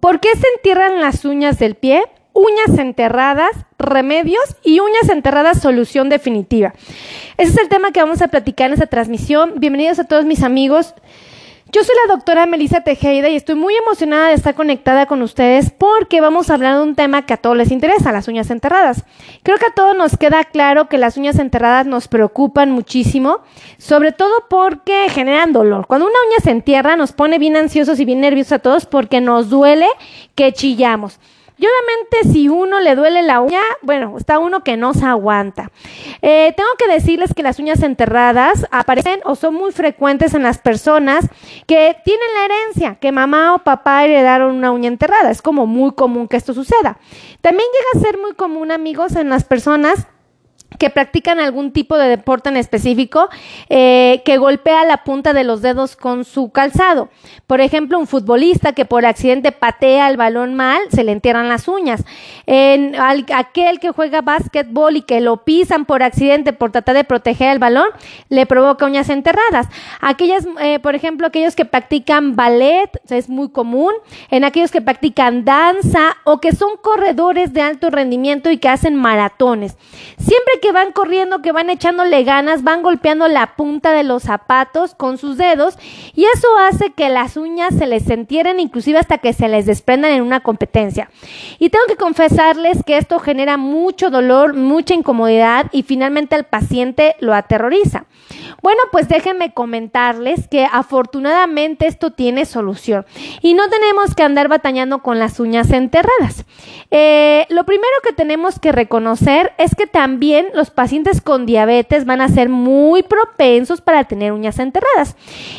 ¿Por qué se entierran las uñas del pie? Uñas enterradas, remedios y uñas enterradas, solución definitiva. Ese es el tema que vamos a platicar en esta transmisión. Bienvenidos a todos mis amigos. Yo soy la doctora Melissa Tejeda y estoy muy emocionada de estar conectada con ustedes porque vamos a hablar de un tema que a todos les interesa, las uñas enterradas. Creo que a todos nos queda claro que las uñas enterradas nos preocupan muchísimo, sobre todo porque generan dolor. Cuando una uña se entierra nos pone bien ansiosos y bien nerviosos a todos porque nos duele que chillamos. Y obviamente si uno le duele la uña, bueno, está uno que no se aguanta. Eh, tengo que decirles que las uñas enterradas aparecen o son muy frecuentes en las personas que tienen la herencia, que mamá o papá heredaron una uña enterrada. Es como muy común que esto suceda. También llega a ser muy común, amigos, en las personas que practican algún tipo de deporte en específico eh, que golpea la punta de los dedos con su calzado. Por ejemplo, un futbolista que por accidente patea el balón mal, se le entierran las uñas. En aquel que juega básquetbol y que lo pisan por accidente por tratar de proteger el balón, le provoca uñas enterradas. Aquellas, eh, por ejemplo, aquellos que practican ballet, es muy común. En aquellos que practican danza o que son corredores de alto rendimiento y que hacen maratones. Siempre que van corriendo, que van echándole ganas, van golpeando la punta de los zapatos con sus dedos y eso hace que las uñas se les entierren inclusive hasta que se les desprendan en una competencia. Y tengo que confesarles que esto genera mucho dolor, mucha incomodidad y finalmente al paciente lo aterroriza. Bueno, pues déjenme comentarles que afortunadamente esto tiene solución y no tenemos que andar batallando con las uñas enterradas. Eh, lo primero que tenemos que reconocer es que también los pacientes con diabetes van a ser muy propensos para tener uñas enterradas.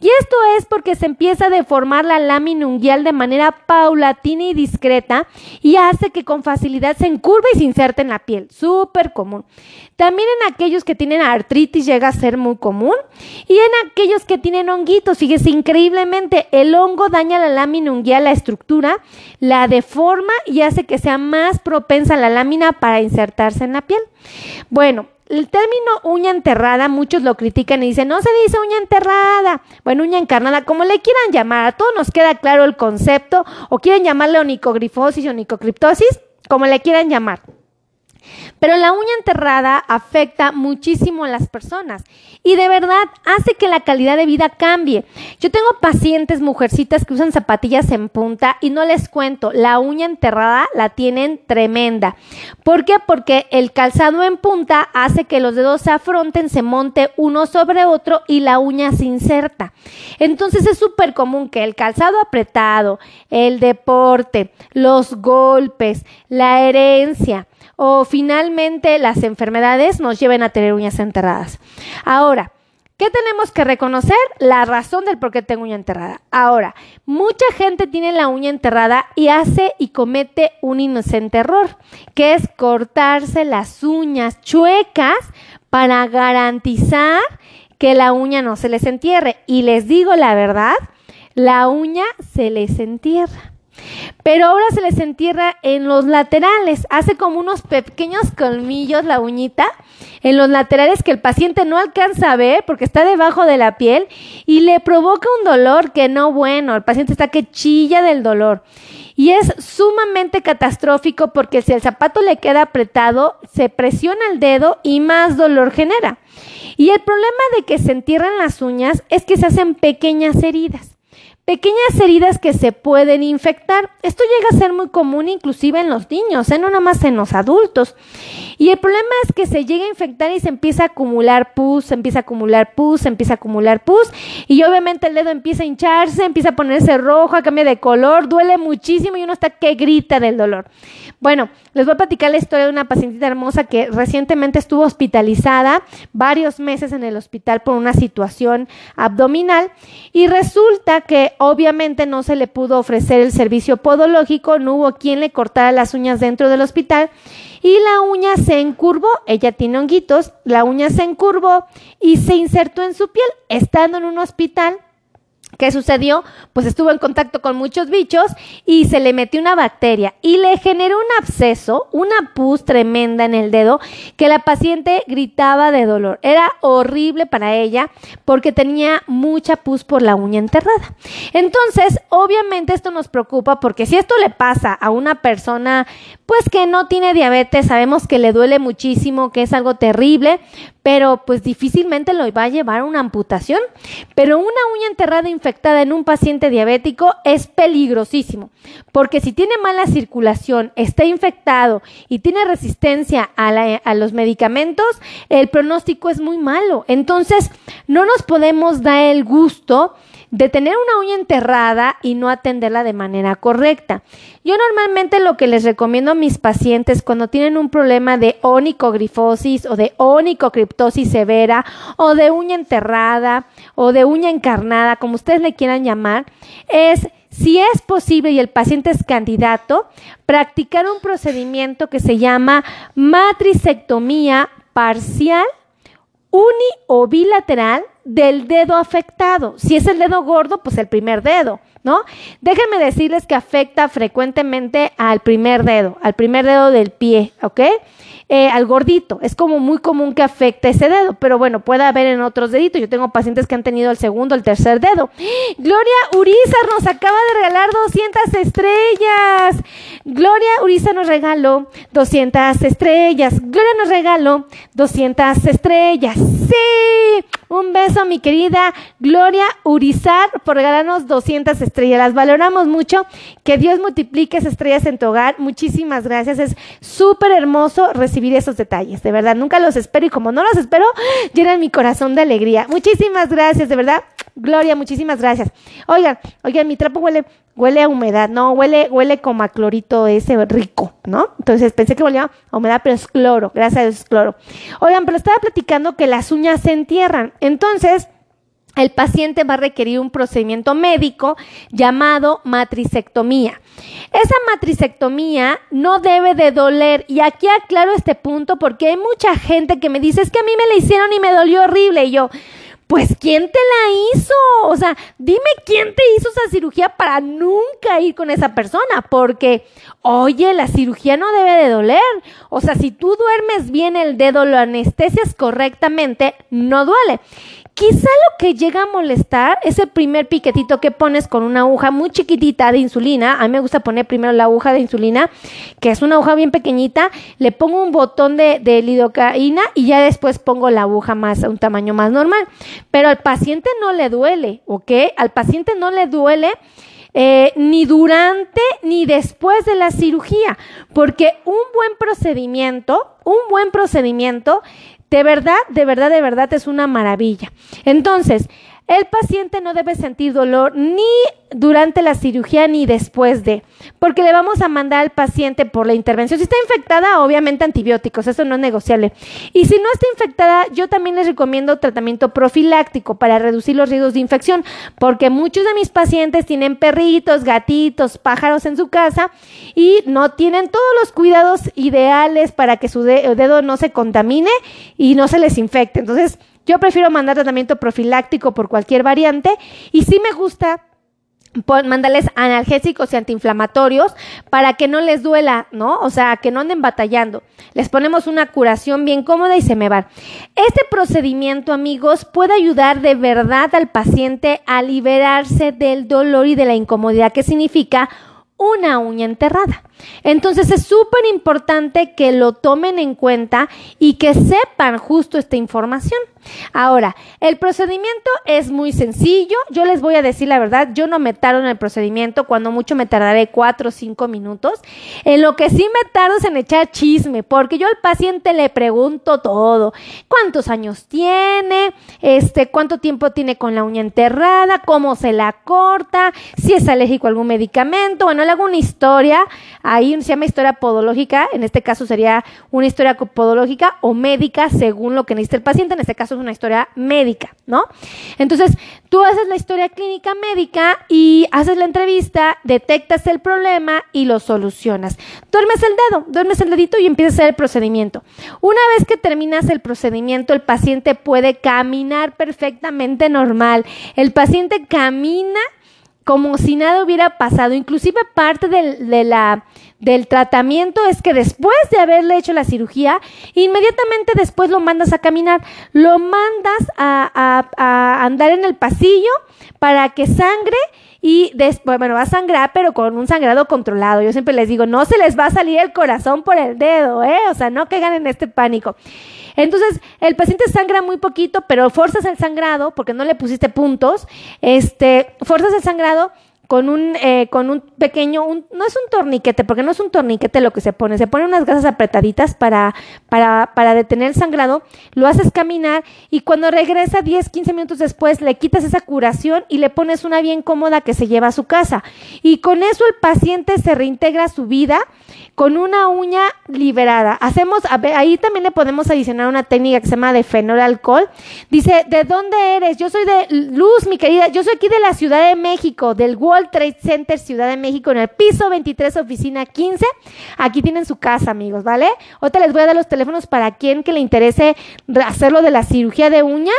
Y esto es porque se empieza a deformar la lámina unguial de manera paulatina y discreta y hace que con facilidad se encurve y se inserte en la piel. Súper común. También en aquellos que tienen artritis llega a ser muy común. Y en aquellos que tienen honguitos, fíjese, increíblemente, el hongo daña la lámina unguial, la estructura, la deforma y hace que sea más propensa la lámina para insertarse en la piel. Bueno, el término uña enterrada, muchos lo critican y dicen, no se dice uña enterrada, bueno, uña encarnada, como le quieran llamar, a todos nos queda claro el concepto, o quieren llamarle onicogrifosis onicocriptosis, como le quieran llamar. Pero la uña enterrada afecta muchísimo a las personas y de verdad hace que la calidad de vida cambie. Yo tengo pacientes, mujercitas que usan zapatillas en punta y no les cuento, la uña enterrada la tienen tremenda. ¿Por qué? Porque el calzado en punta hace que los dedos se afronten, se monte uno sobre otro y la uña se inserta. Entonces es súper común que el calzado apretado, el deporte, los golpes, la herencia, o finalmente las enfermedades nos lleven a tener uñas enterradas. Ahora, ¿Qué tenemos que reconocer? La razón del por qué tengo uña enterrada. Ahora, mucha gente tiene la uña enterrada y hace y comete un inocente error, que es cortarse las uñas chuecas para garantizar que la uña no se les entierre. Y les digo la verdad, la uña se les entierra. Pero ahora se les entierra en los laterales, hace como unos pequeños colmillos la uñita en los laterales que el paciente no alcanza a ver porque está debajo de la piel y le provoca un dolor que no bueno, el paciente está que chilla del dolor. Y es sumamente catastrófico porque si el zapato le queda apretado, se presiona el dedo y más dolor genera. Y el problema de que se entierran las uñas es que se hacen pequeñas heridas. Pequeñas heridas que se pueden infectar. Esto llega a ser muy común inclusive en los niños, ¿eh? no nada más en los adultos. Y el problema es que se llega a infectar y se empieza a acumular pus, se empieza a acumular pus, se empieza a acumular pus y obviamente el dedo empieza a hincharse, empieza a ponerse rojo, cambia de color, duele muchísimo y uno está que grita del dolor. Bueno, les voy a platicar la historia de una pacientita hermosa que recientemente estuvo hospitalizada varios meses en el hospital por una situación abdominal y resulta que obviamente no se le pudo ofrecer el servicio podológico, no hubo quien le cortara las uñas dentro del hospital y la uña se encurvó, ella tiene honguitos, la uña se encurvó y se insertó en su piel, estando en un hospital ¿Qué sucedió? Pues estuvo en contacto con muchos bichos y se le metió una bacteria y le generó un absceso, una pus tremenda en el dedo que la paciente gritaba de dolor. Era horrible para ella porque tenía mucha pus por la uña enterrada. Entonces, obviamente esto nos preocupa porque si esto le pasa a una persona pues que no tiene diabetes, sabemos que le duele muchísimo, que es algo terrible, pero pues difícilmente lo va a llevar a una amputación. Pero una uña enterrada infectada en un paciente diabético es peligrosísimo, porque si tiene mala circulación, está infectado y tiene resistencia a, a los medicamentos, el pronóstico es muy malo. Entonces, no nos podemos dar el gusto de tener una uña enterrada y no atenderla de manera correcta. Yo normalmente lo que les recomiendo a mis pacientes cuando tienen un problema de onicogrifosis o de onicocriptosis severa o de uña enterrada o de uña encarnada, como ustedes le quieran llamar, es si es posible y el paciente es candidato, practicar un procedimiento que se llama matricectomía parcial uni o bilateral del dedo afectado. Si es el dedo gordo, pues el primer dedo, ¿no? Déjenme decirles que afecta frecuentemente al primer dedo, al primer dedo del pie, ¿ok? Eh, al gordito. Es como muy común que afecte ese dedo, pero bueno, puede haber en otros deditos. Yo tengo pacientes que han tenido el segundo, el tercer dedo. Gloria Urizar nos acaba de regalar 200 estrellas. Gloria Urizar nos regaló 200 estrellas. Gloria nos regaló 200 estrellas. Sí. Un beso, mi querida Gloria Urizar, por regalarnos 200 estrellas. Las valoramos mucho. Que Dios multiplique esas estrellas en tu hogar. Muchísimas gracias. Es súper hermoso recibir esos detalles. De verdad, nunca los espero y como no los espero, llenan mi corazón de alegría. Muchísimas gracias, de verdad. Gloria, muchísimas gracias. Oigan, oigan, mi trapo huele, huele a humedad, no, huele, huele como a clorito ese rico, ¿no? Entonces pensé que olía a humedad, pero es cloro, gracias a Dios es cloro. Oigan, pero estaba platicando que las uñas se entierran. Entonces, el paciente va a requerir un procedimiento médico llamado matricectomía. Esa matricectomía no debe de doler y aquí aclaro este punto porque hay mucha gente que me dice es que a mí me la hicieron y me dolió horrible y yo, pues ¿quién te la hizo? O sea, dime quién te hizo esa cirugía para nunca ir con esa persona, porque, oye, la cirugía no debe de doler. O sea, si tú duermes bien el dedo, lo anestesias correctamente, no duele. Quizá lo que llega a molestar es el primer piquetito que pones con una aguja muy chiquitita de insulina. A mí me gusta poner primero la aguja de insulina, que es una aguja bien pequeñita. Le pongo un botón de, lidocaína y ya después pongo la aguja más, un tamaño más normal. Pero al paciente no le duele, ¿ok? Al paciente no le duele. Eh, ni durante ni después de la cirugía, porque un buen procedimiento, un buen procedimiento de verdad, de verdad, de verdad es una maravilla. Entonces, el paciente no debe sentir dolor ni durante la cirugía ni después de, porque le vamos a mandar al paciente por la intervención. Si está infectada, obviamente antibióticos, eso no es negociable. Y si no está infectada, yo también les recomiendo tratamiento profiláctico para reducir los riesgos de infección, porque muchos de mis pacientes tienen perritos, gatitos, pájaros en su casa y no tienen todos los cuidados ideales para que su dedo no se contamine y no se les infecte. Entonces, yo prefiero mandar tratamiento profiláctico por cualquier variante y sí me gusta mandarles analgésicos y antiinflamatorios para que no les duela, ¿no? O sea, que no anden batallando. Les ponemos una curación bien cómoda y se me va. Este procedimiento, amigos, puede ayudar de verdad al paciente a liberarse del dolor y de la incomodidad que significa una uña enterrada. Entonces es súper importante que lo tomen en cuenta y que sepan justo esta información. Ahora, el procedimiento es muy sencillo. Yo les voy a decir la verdad, yo no me tardo en el procedimiento, cuando mucho me tardaré cuatro o cinco minutos. En lo que sí me tardo es en echar chisme, porque yo al paciente le pregunto todo. ¿Cuántos años tiene? Este, ¿Cuánto tiempo tiene con la uña enterrada? ¿Cómo se la corta? Si es alérgico a algún medicamento. Bueno, le hago una historia ahí se llama historia podológica, en este caso sería una historia podológica o médica según lo que necesita el paciente, en este caso es una historia médica, ¿no? Entonces, tú haces la historia clínica médica y haces la entrevista, detectas el problema y lo solucionas. Duermes el dedo, duermes el dedito y empiezas a hacer el procedimiento. Una vez que terminas el procedimiento, el paciente puede caminar perfectamente normal. El paciente camina como si nada hubiera pasado. Inclusive parte del, de la, del tratamiento es que después de haberle hecho la cirugía, inmediatamente después lo mandas a caminar, lo mandas a, a andar en el pasillo para que sangre y después, bueno, va a sangrar, pero con un sangrado controlado. Yo siempre les digo, no se les va a salir el corazón por el dedo, ¿eh? O sea, no caigan en este pánico. Entonces, el paciente sangra muy poquito, pero forzas el sangrado, porque no le pusiste puntos, este, forzas el sangrado con un, eh, con un pequeño, no es un torniquete, porque no es un torniquete lo que se pone, se pone unas gasas apretaditas para, para, para detener el sangrado, lo haces caminar y cuando regresa 10, 15 minutos después le quitas esa curación y le pones una bien cómoda que se lleva a su casa. Y con eso el paciente se reintegra a su vida con una uña liberada. Hacemos, ahí también le podemos adicionar una técnica que se llama de fenol alcohol. Dice, ¿de dónde eres? Yo soy de Luz, mi querida, yo soy aquí de la Ciudad de México, del Wall Trade Center Ciudad de México en el piso 23, oficina 15. Aquí tienen su casa, amigos, ¿vale? Ahorita les voy a dar los teléfonos para quien que le interese hacerlo de la cirugía de uña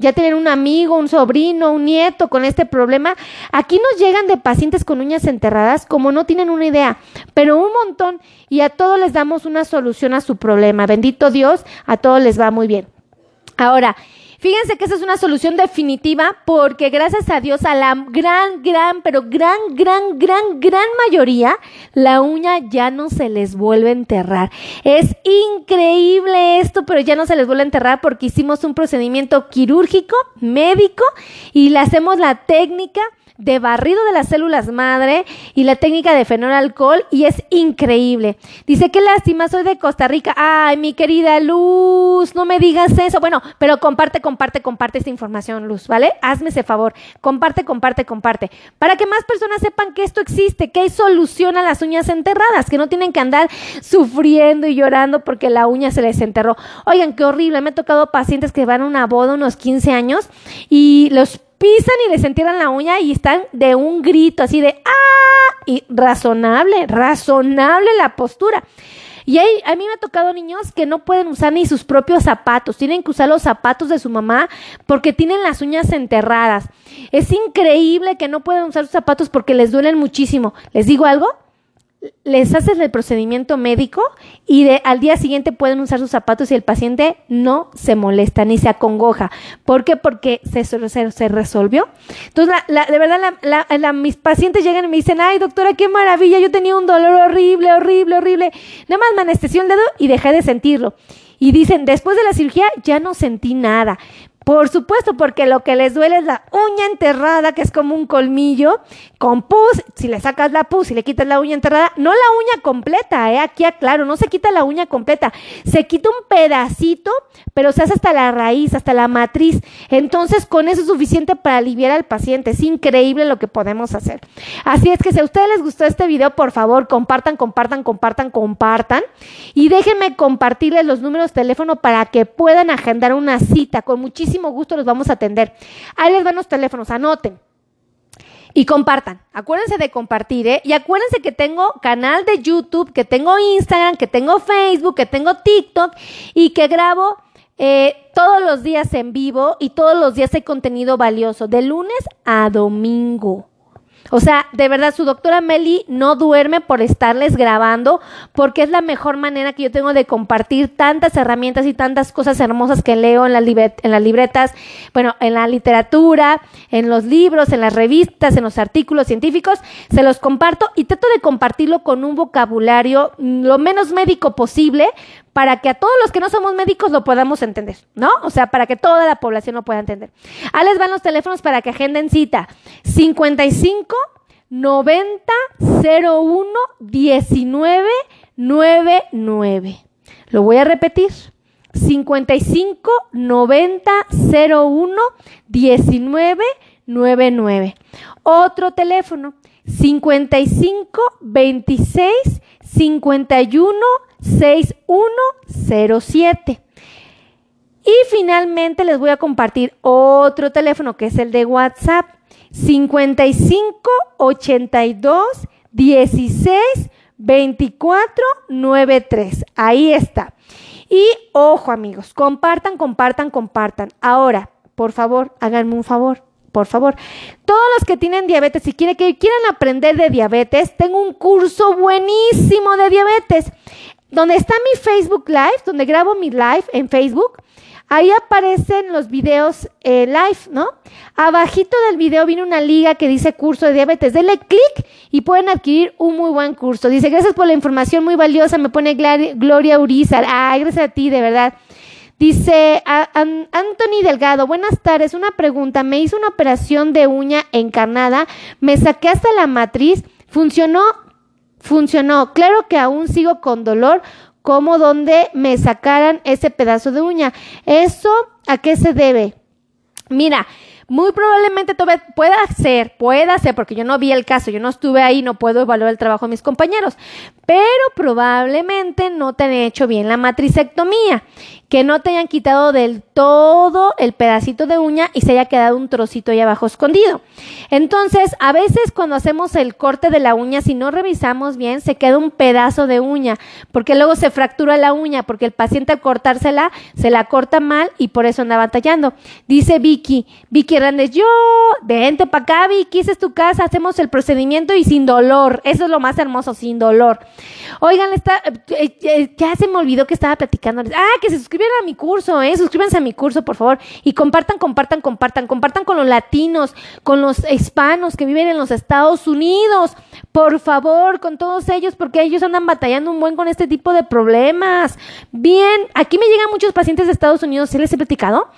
ya tienen un amigo, un sobrino, un nieto con este problema. Aquí nos llegan de pacientes con uñas enterradas como no tienen una idea, pero un montón y a todos les damos una solución a su problema. Bendito Dios, a todos les va muy bien. Ahora, Fíjense que esa es una solución definitiva porque gracias a Dios a la gran, gran, pero gran, gran, gran, gran mayoría, la uña ya no se les vuelve a enterrar. Es increíble esto, pero ya no se les vuelve a enterrar porque hicimos un procedimiento quirúrgico, médico, y le hacemos la técnica de barrido de las células madre y la técnica de fenol alcohol y es increíble. Dice, qué lástima, soy de Costa Rica. Ay, mi querida Luz, no me digas eso. Bueno, pero comparte, comparte, comparte esta información, Luz, ¿vale? Hazme ese favor. Comparte, comparte, comparte. Para que más personas sepan que esto existe, que hay solución a las uñas enterradas, que no tienen que andar sufriendo y llorando porque la uña se les enterró. Oigan, qué horrible. Me ha tocado pacientes que van a una boda unos 15 años y los pisan y les entierran la uña y están de un grito así de ¡ah! Y razonable, razonable la postura. Y hay, a mí me ha tocado niños que no pueden usar ni sus propios zapatos, tienen que usar los zapatos de su mamá porque tienen las uñas enterradas. Es increíble que no pueden usar sus zapatos porque les duelen muchísimo. ¿Les digo algo? Les haces el procedimiento médico y al día siguiente pueden usar sus zapatos y el paciente no se molesta ni se acongoja. ¿Por qué? Porque se, resolvió. Entonces, de verdad, mis pacientes llegan y me dicen, ay doctora, qué maravilla, yo tenía un dolor horrible, horrible, horrible. Nada más me anestesió el dedo y dejé de sentirlo. Y dicen, después de la cirugía ya no sentí nada. Por supuesto, porque lo que les duele es la uña enterrada, que es como un colmillo, con pus. Si le sacas la pus y le quitas la uña enterrada, no la uña completa, ¿eh? aquí aclaro, no se quita la uña completa, se quita un pedacito, pero se hace hasta la raíz, hasta la matriz. Entonces, con eso es suficiente para aliviar al paciente. Es increíble lo que podemos hacer. Así es que si a ustedes les gustó este video, por favor, compartan, compartan, compartan, compartan. Y déjenme compartirles los números de teléfono para que puedan agendar una cita con muchísimo gusto los vamos a atender. Ahí les van los teléfonos, anoten. Y compartan. Acuérdense de compartir, ¿eh? Y acuérdense que tengo canal de YouTube, que tengo Instagram, que tengo Facebook, que tengo TikTok y que grabo eh, todos los días en vivo y todos los días hay contenido valioso, de lunes a domingo. O sea, de verdad, su doctora Meli no duerme por estarles grabando, porque es la mejor manera que yo tengo de compartir tantas herramientas y tantas cosas hermosas que leo en, en las libretas, bueno, en la literatura, en los libros, en las revistas, en los artículos científicos. Se los comparto y trato de compartirlo con un vocabulario lo menos médico posible para que a todos los que no somos médicos lo podamos entender, ¿no? O sea, para que toda la población lo pueda entender. Ahí les van los teléfonos para que agenden cita. 55 90 01 19 99. Lo voy a repetir. 55 90 01 19 99. Otro teléfono 55 26 51 6107. Y finalmente les voy a compartir otro teléfono que es el de WhatsApp 55 82 16 24 93. Ahí está. Y ojo amigos, compartan, compartan, compartan. Ahora, por favor, háganme un favor por favor. Todos los que tienen diabetes y quieren, que quieran aprender de diabetes, tengo un curso buenísimo de diabetes. Donde está mi Facebook Live, donde grabo mi live en Facebook, ahí aparecen los videos eh, live, ¿no? Abajito del video viene una liga que dice curso de diabetes. Denle clic y pueden adquirir un muy buen curso. Dice, gracias por la información muy valiosa, me pone Gloria Urizar. Ah, gracias a ti, de verdad. Dice Anthony Delgado, buenas tardes, una pregunta, me hizo una operación de uña encarnada, me saqué hasta la matriz, funcionó, funcionó, claro que aún sigo con dolor, como donde me sacaran ese pedazo de uña. ¿Eso a qué se debe? Mira, muy probablemente pueda ser, pueda ser, porque yo no vi el caso, yo no estuve ahí, no puedo evaluar el trabajo de mis compañeros, pero probablemente no te han hecho bien la matricectomía que no te hayan quitado del todo el pedacito de uña y se haya quedado un trocito ahí abajo escondido. Entonces, a veces cuando hacemos el corte de la uña, si no revisamos bien, se queda un pedazo de uña, porque luego se fractura la uña, porque el paciente al cortársela se la corta mal y por eso anda batallando. Dice Vicky, Vicky Hernández, yo, vente para acá, Vicky, esa es tu casa, hacemos el procedimiento y sin dolor. Eso es lo más hermoso, sin dolor. Oigan, está, eh, eh, ya se me olvidó que estaba platicando. Ah, que se suscriban a mi curso, ¿eh? Suscríbanse a mi curso, por favor. Y compartan, compartan, compartan. Compartan con los latinos, con los hispanos que viven en los Estados Unidos. Por favor, con todos ellos, porque ellos andan batallando un buen con este tipo de problemas. Bien, aquí me llegan muchos pacientes de Estados Unidos, ¿se les he platicado?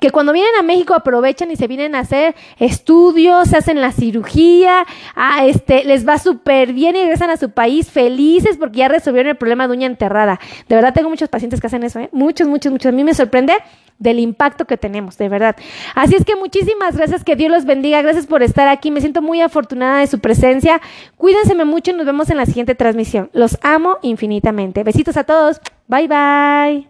Que cuando vienen a México aprovechan y se vienen a hacer estudios, se hacen la cirugía, a este, les va súper bien y regresan a su país felices porque ya resolvieron el problema de uña enterrada. De verdad tengo muchos pacientes que hacen eso, ¿eh? Muchos muchos, muchos, A mí me sorprende del impacto que tenemos, de verdad. Así es que muchísimas gracias, que Dios los bendiga, gracias por estar aquí, me siento muy afortunada de su presencia. Cuídense mucho y nos vemos en la siguiente transmisión. Los amo infinitamente. Besitos a todos. Bye bye.